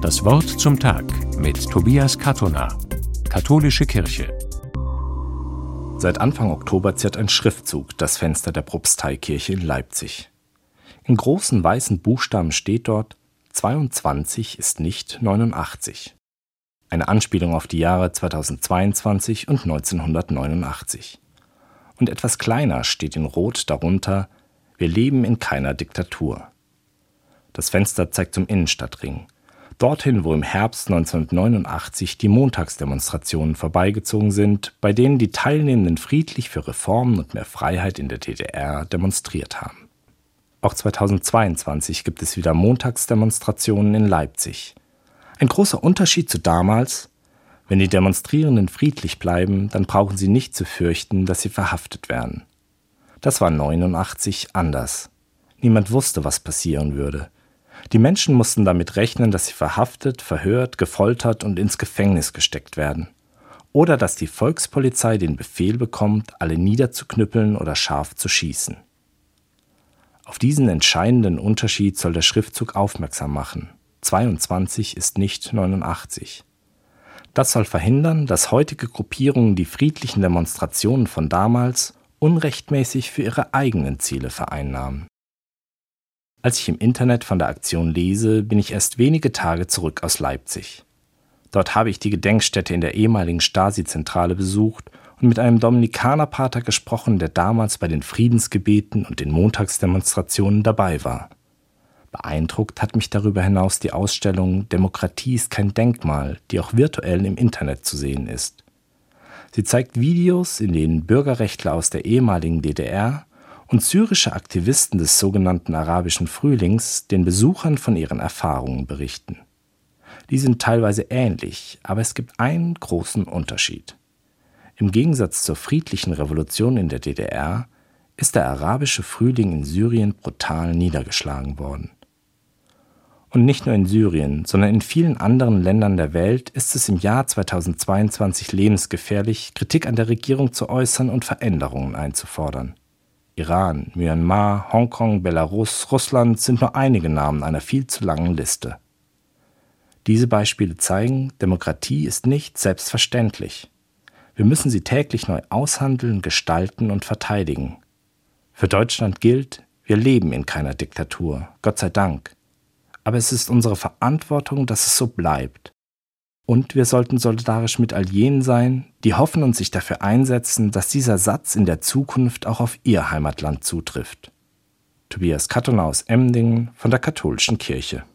Das Wort zum Tag mit Tobias Katona, Katholische Kirche. Seit Anfang Oktober ziert ein Schriftzug das Fenster der Propsteikirche in Leipzig. In großen weißen Buchstaben steht dort 22 ist nicht 89. Eine Anspielung auf die Jahre 2022 und 1989. Und etwas kleiner steht in Rot darunter Wir leben in keiner Diktatur. Das Fenster zeigt zum Innenstadtring. Dorthin, wo im Herbst 1989 die Montagsdemonstrationen vorbeigezogen sind, bei denen die Teilnehmenden friedlich für Reformen und mehr Freiheit in der DDR demonstriert haben. Auch 2022 gibt es wieder Montagsdemonstrationen in Leipzig. Ein großer Unterschied zu damals, wenn die Demonstrierenden friedlich bleiben, dann brauchen sie nicht zu fürchten, dass sie verhaftet werden. Das war 89 anders. Niemand wusste, was passieren würde. Die Menschen mussten damit rechnen, dass sie verhaftet, verhört, gefoltert und ins Gefängnis gesteckt werden. Oder dass die Volkspolizei den Befehl bekommt, alle niederzuknüppeln oder scharf zu schießen. Auf diesen entscheidenden Unterschied soll der Schriftzug aufmerksam machen. 22 ist nicht 89. Das soll verhindern, dass heutige Gruppierungen die friedlichen Demonstrationen von damals unrechtmäßig für ihre eigenen Ziele vereinnahmen. Als ich im Internet von der Aktion lese, bin ich erst wenige Tage zurück aus Leipzig. Dort habe ich die Gedenkstätte in der ehemaligen Stasi-Zentrale besucht und mit einem Dominikanerpater gesprochen, der damals bei den Friedensgebeten und den Montagsdemonstrationen dabei war. Beeindruckt hat mich darüber hinaus die Ausstellung Demokratie ist kein Denkmal, die auch virtuell im Internet zu sehen ist. Sie zeigt Videos, in denen Bürgerrechtler aus der ehemaligen DDR und syrische Aktivisten des sogenannten arabischen Frühlings den Besuchern von ihren Erfahrungen berichten. Die sind teilweise ähnlich, aber es gibt einen großen Unterschied. Im Gegensatz zur friedlichen Revolution in der DDR ist der arabische Frühling in Syrien brutal niedergeschlagen worden. Und nicht nur in Syrien, sondern in vielen anderen Ländern der Welt ist es im Jahr 2022 lebensgefährlich, Kritik an der Regierung zu äußern und Veränderungen einzufordern. Iran, Myanmar, Hongkong, Belarus, Russland sind nur einige Namen einer viel zu langen Liste. Diese Beispiele zeigen, Demokratie ist nicht selbstverständlich. Wir müssen sie täglich neu aushandeln, gestalten und verteidigen. Für Deutschland gilt, wir leben in keiner Diktatur, Gott sei Dank. Aber es ist unsere Verantwortung, dass es so bleibt. Und wir sollten solidarisch mit all jenen sein, die hoffen und sich dafür einsetzen, dass dieser Satz in der Zukunft auch auf ihr Heimatland zutrifft. Tobias Kattoner aus Emdingen von der Katholischen Kirche.